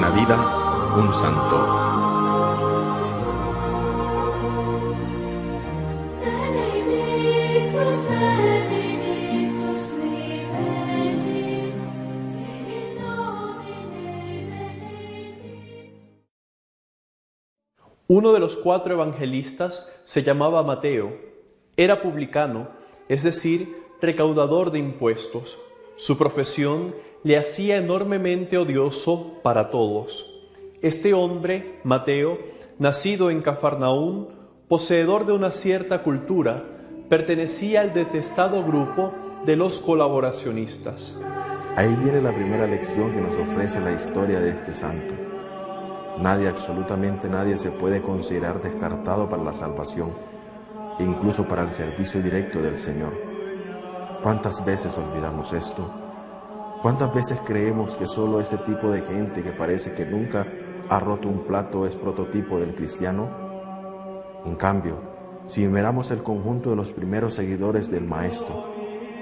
Una vida, un santo. Uno de los cuatro evangelistas se llamaba Mateo. Era publicano, es decir, recaudador de impuestos. Su profesión le hacía enormemente odioso para todos. Este hombre, Mateo, nacido en Cafarnaún, poseedor de una cierta cultura, pertenecía al detestado grupo de los colaboracionistas. Ahí viene la primera lección que nos ofrece la historia de este santo. Nadie, absolutamente nadie, se puede considerar descartado para la salvación incluso para el servicio directo del Señor. ¿Cuántas veces olvidamos esto? ¿Cuántas veces creemos que solo ese tipo de gente que parece que nunca ha roto un plato es prototipo del cristiano? En cambio, si miramos el conjunto de los primeros seguidores del Maestro,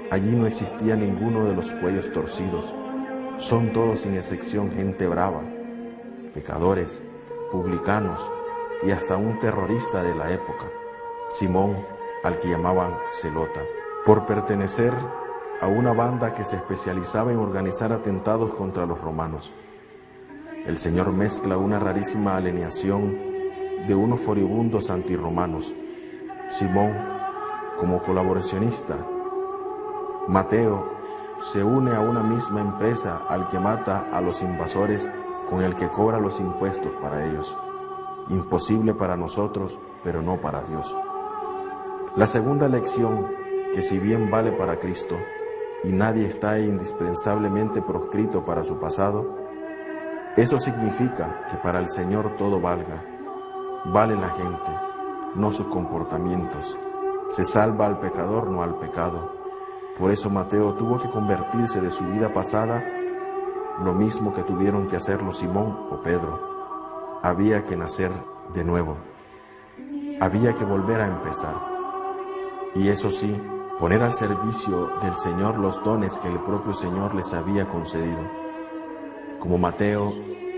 allí no existía ninguno de los cuellos torcidos. Son todos sin excepción gente brava, pecadores, publicanos y hasta un terrorista de la época, Simón, al que llamaban Celota, por pertenecer a una banda que se especializaba en organizar atentados contra los romanos. El Señor mezcla una rarísima alineación de unos furibundos antirromanos. Simón, como colaboracionista, Mateo se une a una misma empresa al que mata a los invasores con el que cobra los impuestos para ellos. Imposible para nosotros, pero no para Dios. La segunda lección, que si bien vale para Cristo, y nadie está indispensablemente proscrito para su pasado, eso significa que para el Señor todo valga. Vale la gente, no sus comportamientos. Se salva al pecador, no al pecado. Por eso Mateo tuvo que convertirse de su vida pasada lo mismo que tuvieron que hacerlo Simón o Pedro. Había que nacer de nuevo. Había que volver a empezar. Y eso sí, poner al servicio del Señor los dones que el propio Señor les había concedido. Como Mateo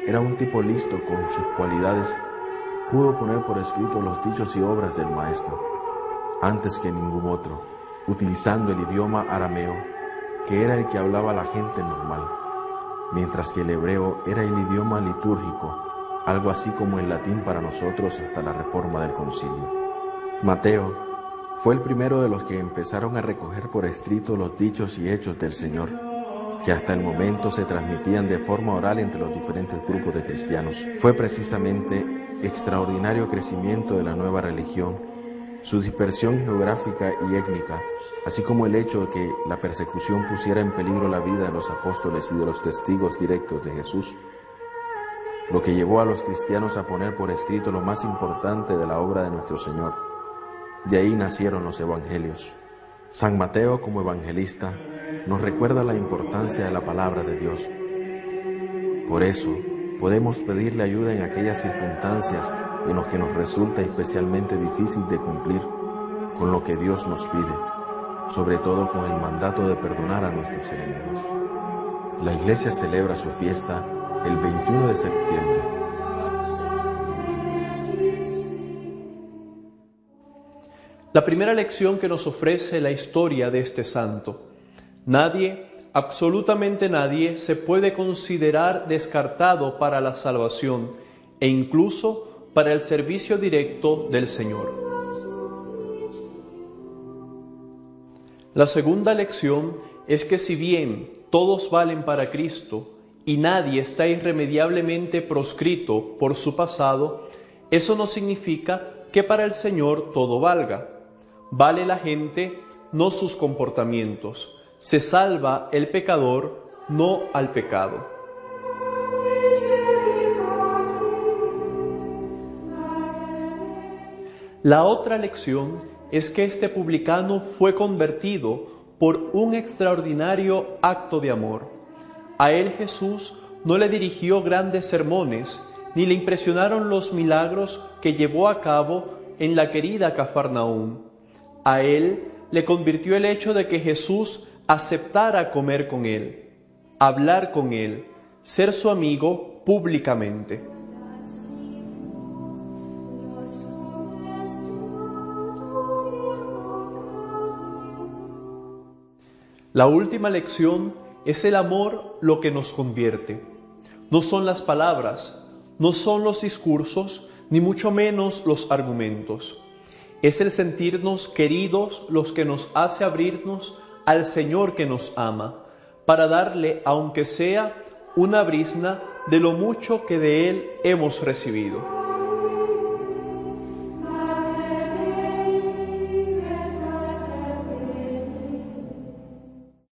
era un tipo listo con sus cualidades, pudo poner por escrito los dichos y obras del Maestro, antes que ningún otro, utilizando el idioma arameo, que era el que hablaba la gente normal, mientras que el hebreo era el idioma litúrgico, algo así como el latín para nosotros hasta la reforma del concilio. Mateo fue el primero de los que empezaron a recoger por escrito los dichos y hechos del Señor, que hasta el momento se transmitían de forma oral entre los diferentes grupos de cristianos. Fue precisamente extraordinario crecimiento de la nueva religión, su dispersión geográfica y étnica, así como el hecho de que la persecución pusiera en peligro la vida de los apóstoles y de los testigos directos de Jesús, lo que llevó a los cristianos a poner por escrito lo más importante de la obra de nuestro Señor. De ahí nacieron los evangelios. San Mateo como evangelista nos recuerda la importancia de la palabra de Dios. Por eso podemos pedirle ayuda en aquellas circunstancias en las que nos resulta especialmente difícil de cumplir con lo que Dios nos pide, sobre todo con el mandato de perdonar a nuestros enemigos. La iglesia celebra su fiesta el 21 de septiembre. La primera lección que nos ofrece la historia de este santo. Nadie, absolutamente nadie, se puede considerar descartado para la salvación e incluso para el servicio directo del Señor. La segunda lección es que si bien todos valen para Cristo y nadie está irremediablemente proscrito por su pasado, eso no significa que para el Señor todo valga. Vale la gente, no sus comportamientos. Se salva el pecador, no al pecado. La otra lección es que este publicano fue convertido por un extraordinario acto de amor. A él Jesús no le dirigió grandes sermones, ni le impresionaron los milagros que llevó a cabo en la querida Cafarnaúm. A él le convirtió el hecho de que Jesús aceptara comer con él, hablar con él, ser su amigo públicamente. La última lección es el amor lo que nos convierte. No son las palabras, no son los discursos, ni mucho menos los argumentos. Es el sentirnos queridos los que nos hace abrirnos al Señor que nos ama, para darle, aunque sea una brisna, de lo mucho que de Él hemos recibido.